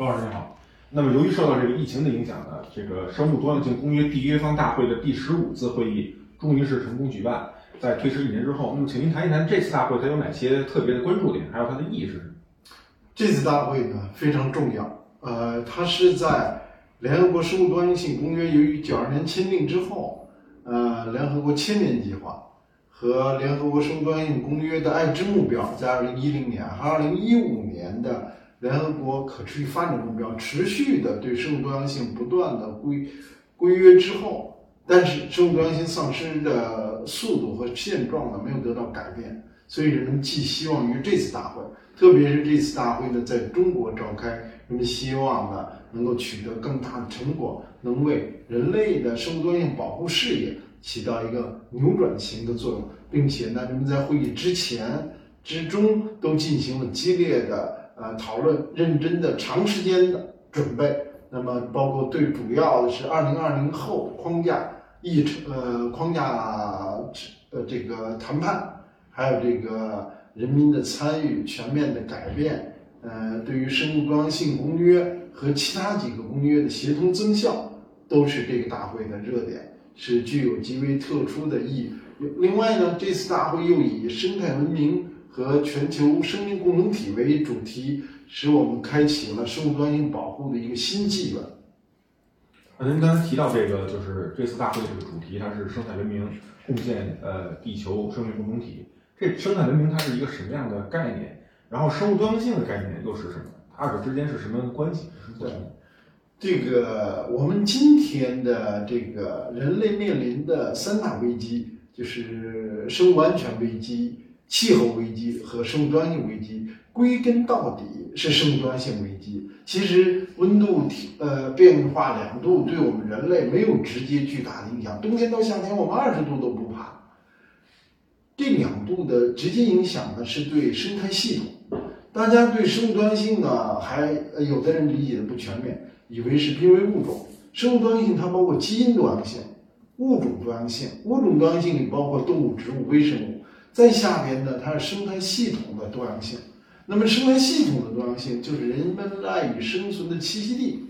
周老师你好。那么由于受到这个疫情的影响呢，这个生物多样性公约缔约方大会的第十五次会议终于是成功举办，在推迟一年之后，那么请您谈一谈这次大会它有哪些特别的关注点，还有它的意义是什么？这次大会呢非常重要，呃，它是在联合国生物多样性公约由于九二年签订之后，呃，联合国千年计划和联合国生物多样性公约的爱知目标，在二零一零年和二零一五年的联合国可持续发展目标持续的对生物多样性不断的规规约之后，但是生物多样性丧失的速度和现状呢没有得到改变，所以人们寄希望于这次大会，特别是这次大会呢在中国召开，人们希望呢能够取得更大的成果，能为人类的生物多样性保护事业起到一个扭转型的作用，并且呢人们在会议之前之中都进行了激烈的。呃，讨论认真的、长时间的准备，那么包括最主要的是二零二零后框架议程，呃，框架呃这个谈判，还有这个人民的参与、全面的改变，呃，对于生物多样性公约和其他几个公约的协同增效，都是这个大会的热点，是具有极为特殊的意义。另外呢，这次大会又以生态文明。和全球生命共同体为主题，使我们开启了生物多样性保护的一个新纪元。您刚才提到这个，就是这次大会这个主题，它是生态文明贡献呃地球生命共同体。这生态文明它是一个什么样的概念？然后生物多样性的概念又是什么？二者之间是什么样的关系？对，这个我们今天的这个人类面临的三大危机，就是生物安全危机。气候危机和生物多样性危机，归根到底是生物多样性危机。其实温度呃变化两度对我们人类没有直接巨大的影响，冬天到夏天我们二十度都不怕。这两度的直接影响呢是对生态系统。大家对生物多样性呢还有的人理解的不全面，以为是濒危物种。生物多样性它包括基因多样性、物种多样性，物种多样性里包括动物、植物、微生物。在下边呢，它是生态系统的多样性。那么，生态系统的多样性就是人们赖以生存的栖息地。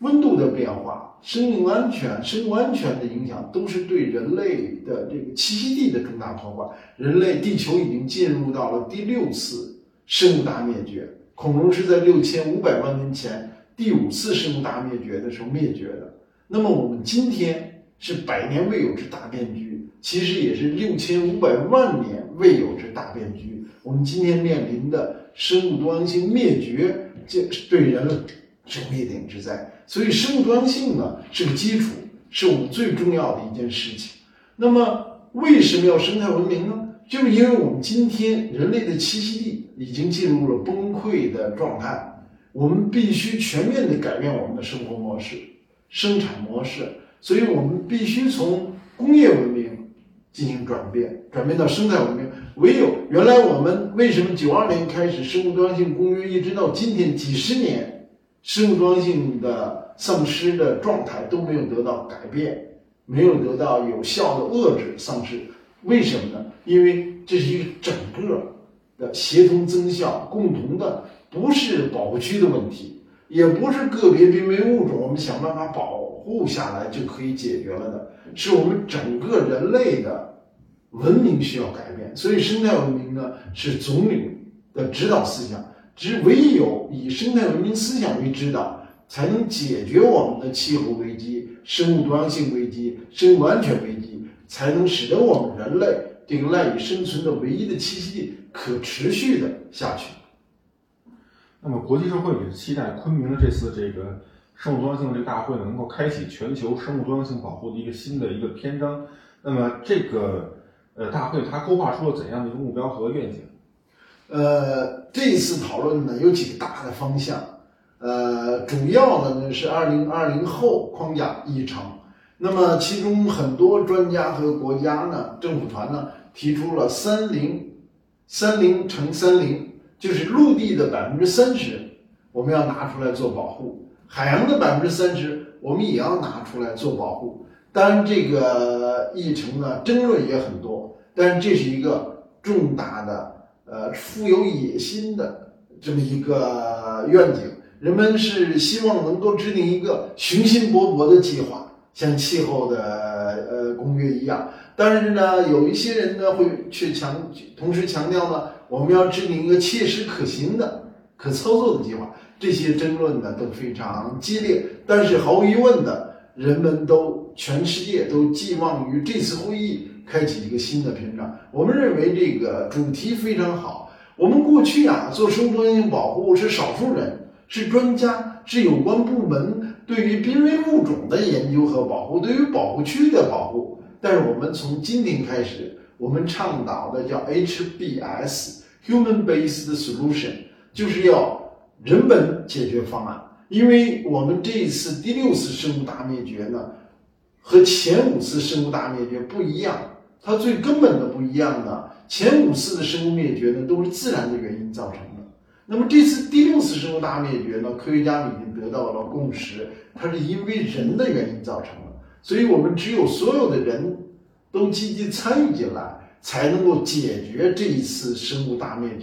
温度的变化、生命安全、生物安全的影响，都是对人类的这个栖息地的重大破坏。人类地球已经进入到了第六次生物大灭绝，恐龙是在六千五百万年前第五次生物大灭绝的时候灭绝的。那么，我们今天是百年未有之大变局。其实也是六千五百万年未有之大变局。我们今天面临的生物多样性灭绝，这对人类是灭顶之灾。所以，生物多样性呢是个基础，是我们最重要的一件事情。那么，为什么要生态文明呢？就是因为我们今天人类的栖息地已经进入了崩溃的状态，我们必须全面的改变我们的生活模式、生产模式。所以我们必须从工业文明。进行转变，转变到生态文明。唯有原来我们为什么九二年开始生物多样性公约，一直到今天几十年，生物多样性的丧失的状态都没有得到改变，没有得到有效的遏制丧失？为什么呢？因为这是一个整个的协同增效、共同的，不是保护区的问题，也不是个别濒危物种，我们想办法保护下来就可以解决了的。是我们整个人类的文明需要改变，所以生态文明呢是总理的指导思想。只唯有以生态文明思想为指导，才能解决我们的气候危机、生物多样性危机、生物安全危机，才能使得我们人类这个赖以生存的唯一的栖息地可持续的下去。那么，国际社会也是期待昆明的这次这个。生物多样性这个大会呢，能够开启全球生物多样性保护的一个新的一个篇章。那么，这个呃大会它勾画出了怎样的一个目标和愿景？呃，这次讨论呢有几个大的方向。呃，主要的呢是二零二零后框架议程。那么，其中很多专家和国家呢、政府团呢提出了三零三零乘三零，就是陆地的百分之三十，我们要拿出来做保护。海洋的百分之三十，我们也要拿出来做保护。当然，这个议程呢，争论也很多。但是，这是一个重大的、呃，富有野心的这么一个愿景。人们是希望能够制定一个雄心勃勃的计划，像气候的呃公约一样。但是呢，有一些人呢会去强，同时强调呢，我们要制定一个切实可行的、可操作的计划。这些争论呢都非常激烈，但是毫无疑问的，人们都全世界都寄望于这次会议开启一个新的篇章。我们认为这个主题非常好。我们过去啊做生物多样性保护是少数人，是专家，是有关部门对于濒危物种的研究和保护，对于保护区的保护。但是我们从今天开始，我们倡导的叫 HBS（Human Based Solution），就是要人本解决方案。因为我们这一次第六次生物大灭绝呢，和前五次生物大灭绝不一样。它最根本的不一样呢，前五次的生物灭绝呢都是自然的原因造成的。那么这次第六次生物大灭绝呢，科学家们已经得到了共识，它是因为人的原因造成的。所以我们只有所有的人都积极参与进来，才能够解决这一次生物大灭绝。